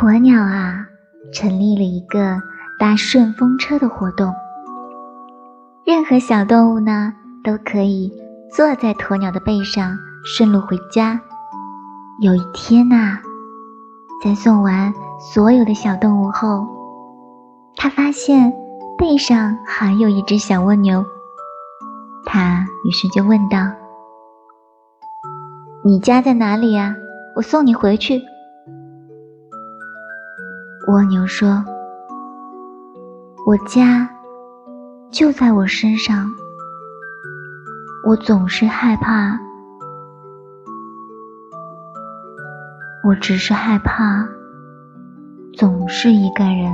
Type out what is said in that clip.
鸵鸟啊，成立了一个搭顺风车的活动。任何小动物呢，都可以坐在鸵鸟的背上顺路回家。有一天呐，在送完所有的小动物后，他发现背上还有一只小蜗牛。他于是就问道：“你家在哪里呀？我送你回去。”蜗牛说：“我家就在我身上，我总是害怕。”我只是害怕，总是一个人。